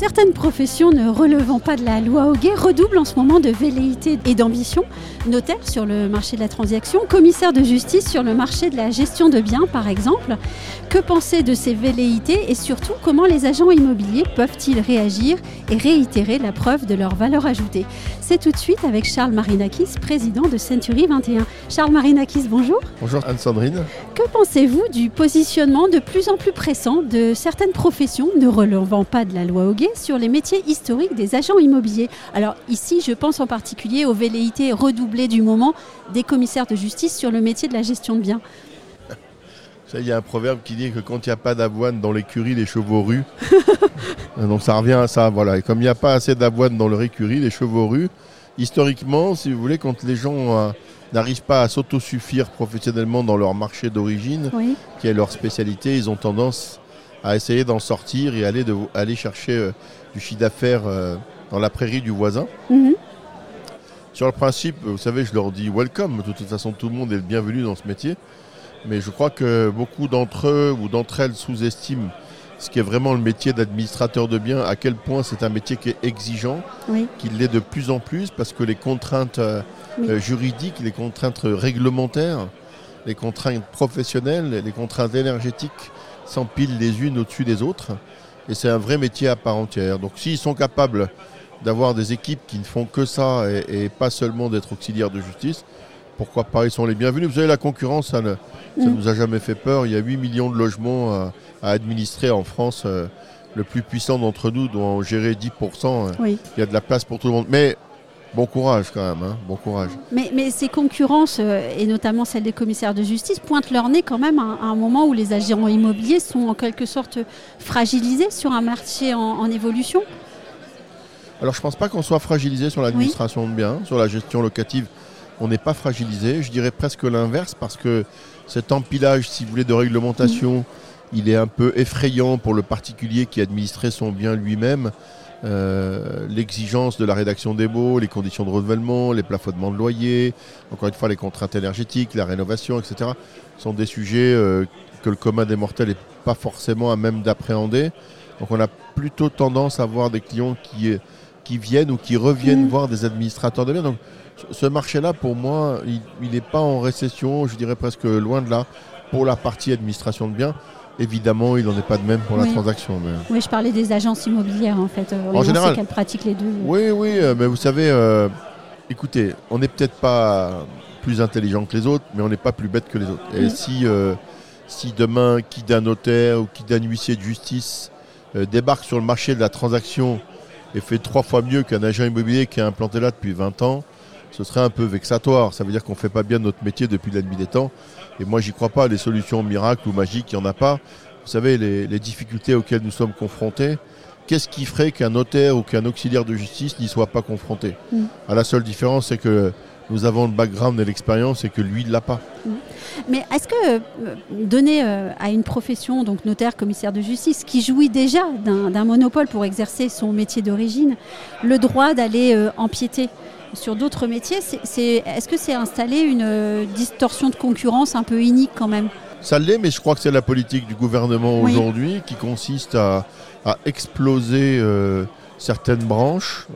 Certaines professions ne relevant pas de la loi Hoguet redoublent en ce moment de velléité et d'ambition. Notaire sur le marché de la transaction, commissaire de justice sur le marché de la gestion de biens par exemple. Que penser de ces velléités et surtout comment les agents immobiliers peuvent-ils réagir et réitérer la preuve de leur valeur ajoutée? C'est tout de suite avec Charles Marinakis, président de Century 21. Charles Marinakis, bonjour. Bonjour Anne-Sandrine. Que pensez-vous du positionnement de plus en plus pressant de certaines professions ne relevant pas de la loi Hoguet sur les métiers historiques des agents immobiliers? Alors ici, je pense en particulier aux velléités redoublées du moment des commissaires de justice sur le métier de la gestion de biens. Il y a un proverbe qui dit que quand il n'y a pas d'avoine dans l'écurie, les chevaux ruent. Donc ça revient à ça, voilà. Et comme il n'y a pas assez d'avoine dans leur écurie, les chevaux ruent. Historiquement, si vous voulez, quand les gens euh, n'arrivent pas à s'autosuffire professionnellement dans leur marché d'origine, qui est leur spécialité, ils ont tendance à essayer d'en sortir et aller, de, aller chercher euh, du chiffre d'affaires euh, dans la prairie du voisin. Mhm. Sur le principe, vous savez, je leur dis welcome. De toute façon, tout le monde est le bienvenu dans ce métier. Mais je crois que beaucoup d'entre eux ou d'entre elles sous-estiment ce qui est vraiment le métier d'administrateur de biens, à quel point c'est un métier qui est exigeant, qu'il l'est de plus en plus parce que les contraintes euh, juridiques, les contraintes réglementaires, les contraintes professionnelles, les contraintes énergétiques s'empilent les unes au-dessus des autres. Et c'est un vrai métier à part entière. Donc s'ils sont capables d'avoir des équipes qui ne font que ça et, pas seulement d'être auxiliaires de justice, pourquoi pas, ils sont les bienvenus. Vous savez, la concurrence, ça ne mm. nous a jamais fait peur. Il y a 8 millions de logements à, administrer en France. Euh, le plus puissant d'entre nous doit en gérer 10%. Il y a de la place pour tout le monde. Mais Bon courage quand même, hein. bon courage. Mais, mais, ces concurrences, euh, et notamment celles des commissaires de justice, pointent leur nez quand même à, un moment où les agents immobiliers sont en quelque sorte fragilisés sur un marché en, évolution Alors je ne pense pas qu'on soit fragilisé sur l'administration de biens, sur la gestion locative. On n'est pas fragilisé, je dirais presque l'inverse, parce que cet empilage, si vous voulez, de réglementation, il est un peu effrayant pour le particulier qui administrait son bien lui-même. Euh, l'exigence de la rédaction des baux, les conditions de renouvellement, les plafonnements de loyer, encore une fois les contraintes énergétiques, la rénovation, etc., sont des sujets euh, que le commun des mortels n'est pas forcément à même d'appréhender. Donc on a plutôt tendance à voir des clients qui, qui viennent ou qui reviennent mmh. voir des administrateurs de biens. Donc ce marché-là, pour moi, il n'est pas en récession, je dirais presque loin de là, pour la partie administration de biens. Évidemment, il n'en est pas de même pour la transaction. Oui, je parlais des agences immobilières en fait. Euh, en général, qu'elles pratiquent les deux. Oui, oui, euh, mais vous savez, euh, écoutez, on n'est peut-être pas plus intelligent que les autres, mais on n'est pas plus bête que les autres. Et si, si demain, qui d'un notaire ou qui d'un huissier de justice débarque sur le marché de la transaction et fait trois fois mieux qu'un agent immobilier qui est implanté là depuis 20 ans, ce serait un peu vexatoire. Ça veut dire qu'on ne fait pas bien notre métier depuis la nuit des temps. Et moi, j'y crois pas. Les solutions miracles ou magiques, il n'y en a pas. Vous savez, les, difficultés auxquelles nous sommes confrontés, qu'est-ce qui ferait qu'un notaire ou qu'un auxiliaire de justice n'y soit pas confronté? Mm. ah, La seule différence, c'est que nous avons le background et l'expérience et que lui ne l'a pas. Mais est-ce que euh, donner euh, à une profession, donc notaire, commissaire de justice, qui jouit déjà d'un monopole pour exercer son métier d'origine, le droit d'aller euh, empiéter sur d'autres métiers, est-ce que c'est installer une distorsion de concurrence un peu inique quand même? Ça l'est, mais je crois que c'est la politique du gouvernement aujourd'hui qui consiste à, exploser certaines branches,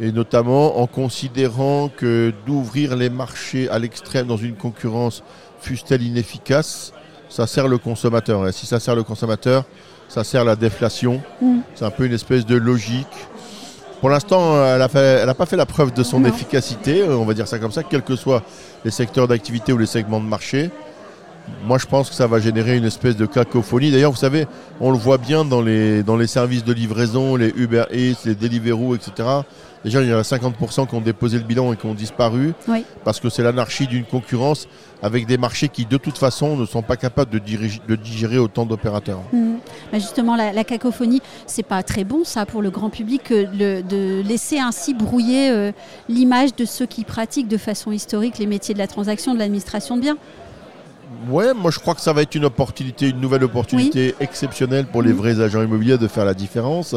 et notamment en considérant que d'ouvrir les marchés à l'extrême dans une concurrence, fût-elle inefficace, ça sert le consommateur. Et si ça sert le consommateur, ça sert la déflation. Mm. C'est un peu une espèce de logique. Pour l'instant, elle n'a pas fait la preuve de son efficacité, euh, on va dire ça comme ça, quels que soient les secteurs d'activité ou les segments de marché. Moi, je pense que ça va générer une espèce de cacophonie. D'ailleurs, vous savez, on le voit bien dans les, dans les services de livraison, les Uber Eats, les Deliveroo, etc. Déjà, il y en a 50% qui ont déposé le bilan et qui ont disparu. Parce que c'est l'anarchie d'une concurrence avec des marchés qui, de toute façon, ne sont pas capables de, de digérer autant d'opérateurs. Mmh. justement, la, la cacophonie, c'est pas très bon, ça, pour le grand public, de laisser ainsi brouiller euh, l'image de ceux qui pratiquent de façon historique les métiers de la transaction, de l'administration de biens. Ouais, moi je crois que ça va être une opportunité, une nouvelle opportunité exceptionnelle pour les mmh. vrais agents immobiliers de faire la différence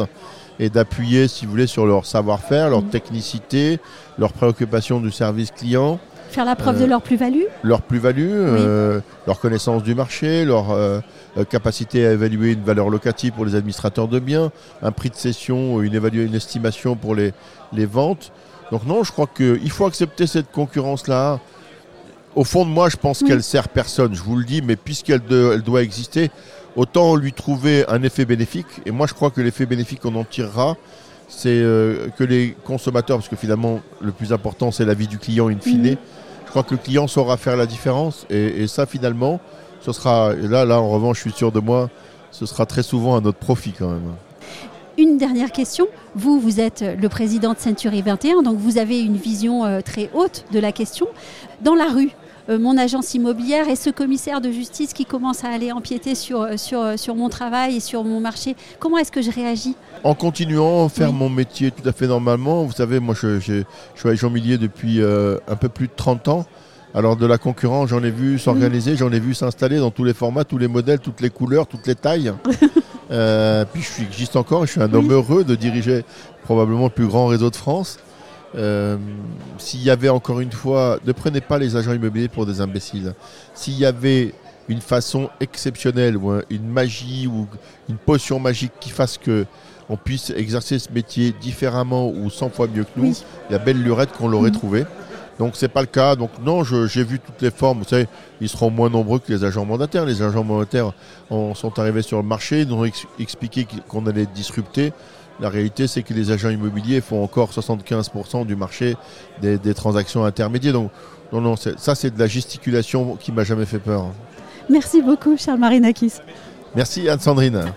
et d'appuyer, si vous voulez, sur leur savoir-faire, leur mmh. technicité, leur préoccupation du service client. Faire la preuve de euh, leur plus-value Leur plus-value, euh, leur connaissance du marché, leur euh, capacité à évaluer une valeur locative pour les administrateurs de biens, un prix de cession, une, une estimation pour les, les ventes. Donc non, je crois qu'il faut accepter cette concurrence-là au fond de moi, je pense qu'elle sert personne, je vous le dis, mais puisqu'elle doit exister, autant lui trouver un effet bénéfique. Et moi, je crois que l'effet bénéfique qu'on en tirera, c'est euh, que les consommateurs, parce que finalement, le plus important, c'est la vie du client in fine. Je crois que le client saura faire la différence. Et, ça, finalement, ce sera. là, là, en revanche, je suis sûr de moi, ce sera très souvent à notre profit quand même. Une dernière question. Vous, vous êtes le président de Century 21, donc vous avez une vision euh, très haute de la question. Dans la rue, mon agence immobilière et ce commissaire de justice qui commence à aller empiéter sur, euh, sur, euh, sur mon travail et sur mon marché. Comment est-ce que je réagis En continuant à faire mon métier tout à fait normalement. Vous savez, moi je, je, je suis agent immobilier depuis un peu plus de 30 ans. Alors de la concurrence, j'en ai vu s'organiser, j'en ai vu s'installer dans tous les formats, tous les modèles, toutes les couleurs, toutes les tailles. puis je suis existe encore, je suis un homme heureux de diriger probablement le plus grand réseau de France. Euh, s'il y avait encore une fois, ne prenez pas les agents immobiliers pour des imbéciles. S'il y avait une façon exceptionnelle ou une magie ou une potion magique qui fasse que on puisse exercer ce métier différemment ou 100 fois mieux que nous, il y a belle lurette qu'on l'aurait mhm. trouvé. Donc c'est pas le cas. Donc non, j'ai vu toutes les formes. Vous savez, ils seront moins nombreux que les agents mandataires. Les agents mandataires sont arrivés sur le marché, ils ont expliqué qu'on allait disrupter. La réalité, c'est que les agents immobiliers font encore 75% du marché des, transactions intermédiaires. Donc, non, non, ça, c'est de la gesticulation qui m'a jamais fait peur. Merci beaucoup, Charles Marinakis. Merci, Anne-Sandrine.